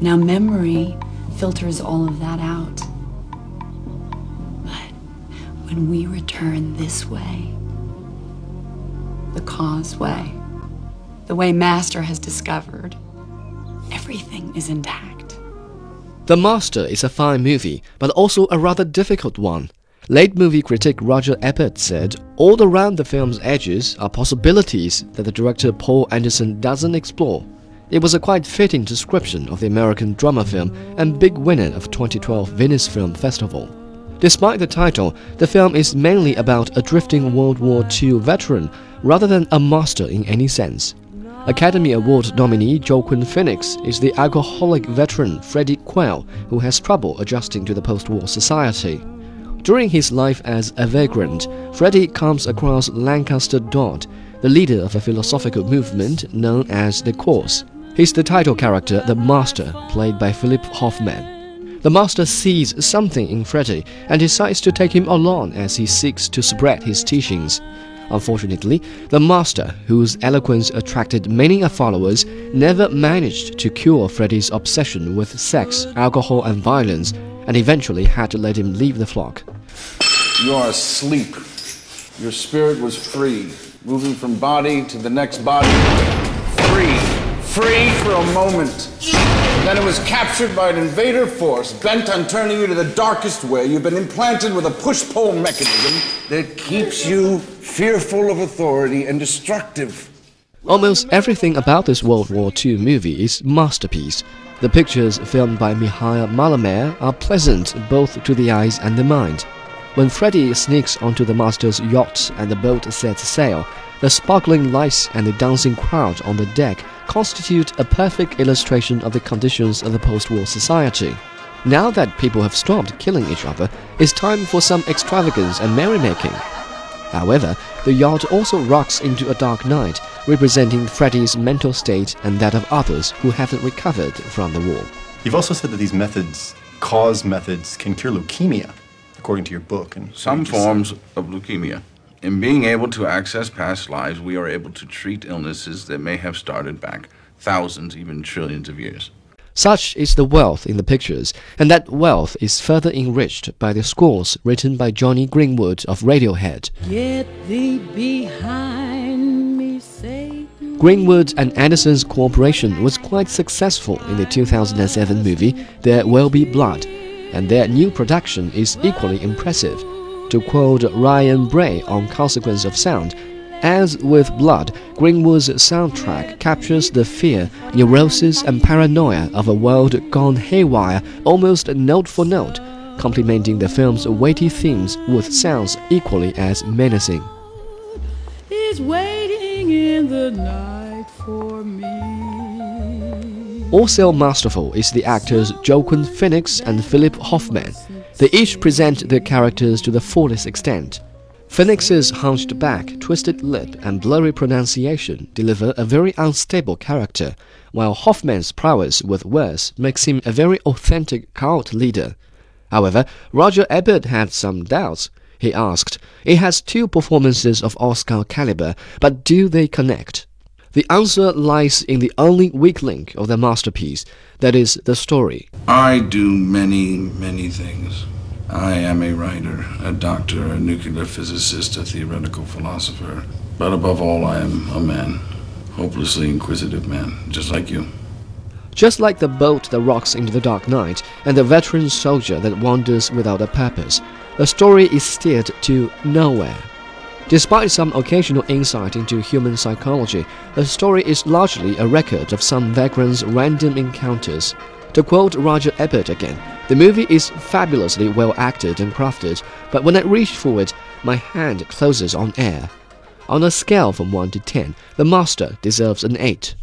Now, memory filters all of that out. But when we return this way, the causeway, the way Master has discovered, everything is intact. The Master is a fine movie, but also a rather difficult one. Late movie critic Roger Ebert said, All around the film's edges are possibilities that the director Paul Anderson doesn't explore. It was a quite fitting description of the American drama film and big winner of 2012 Venice Film Festival. Despite the title, the film is mainly about a drifting World War II veteran rather than a master in any sense. Academy Award nominee Joaquin Phoenix is the alcoholic veteran Freddie Quell who has trouble adjusting to the post-war society. During his life as a vagrant, Freddie comes across Lancaster Dodd, the leader of a philosophical movement known as the Cause. He's the title character, the Master, played by Philip Hoffman. The Master sees something in Freddie and decides to take him along as he seeks to spread his teachings. Unfortunately, the master, whose eloquence attracted many followers, never managed to cure Freddie's obsession with sex, alcohol, and violence, and eventually had to let him leave the flock. You are asleep. Your spirit was free, moving from body to the next body. Free. For a moment. Then it was captured by an invader force bent on turning you to the darkest way. You've been implanted with a push pull mechanism that keeps you fearful of authority and destructive. Almost everything about this World War II movie is masterpiece. The pictures filmed by Mihai Malaimare are pleasant both to the eyes and the mind. When Freddie sneaks onto the master's yacht and the boat sets sail, the sparkling lights and the dancing crowd on the deck constitute a perfect illustration of the conditions of the post-war society. Now that people have stopped killing each other, it's time for some extravagance and merrymaking. However, the yacht also rocks into a dark night, representing Freddie's mental state and that of others who haven't recovered from the war. You've also said that these methods, cause methods, can cure leukemia, according to your book. And some forms of leukemia. In being able to access past lives, we are able to treat illnesses that may have started back thousands, even trillions of years. Such is the wealth in the pictures, and that wealth is further enriched by the scores written by Jonny Greenwood of Radiohead. Get thee behind me, Satan. Greenwood and Anderson's cooperation was quite successful in the 2007 movie There Will Be Blood, and their new production is equally impressive. To quote Ryan Bray on Consequence of Sound, as with Blood, Greenwood's soundtrack captures the fear, neurosis, and paranoia of a world gone haywire almost note for note, complementing the film's weighty themes with sounds equally as menacing. Also masterful is the actors Joaquin Phoenix and Philip Hoffman. They each present their characters to the fullest extent. Phoenix's hunched back, twisted lip, and blurry pronunciation deliver a very unstable character, while Hoffman's prowess with words makes him a very authentic cult leader. However, Roger Ebert had some doubts. He asked, It has two performances of Oscar caliber, but do they connect? The answer lies in the only weak link of the masterpiece, that is, the story. I do many, many things. I am a writer, a doctor, a nuclear physicist, a theoretical philosopher. But above all, I am a man. Hopelessly inquisitive man, just like you. Just like the boat that rocks into the dark night and the veteran soldier that wanders without a purpose, the story is steered to nowhere. Despite some occasional insight into human psychology, the story is largely a record of some vagrants' random encounters. To quote Roger Ebert again, the movie is fabulously well acted and crafted, but when I reach for it, my hand closes on air. On a scale from 1 to 10, The Master deserves an 8.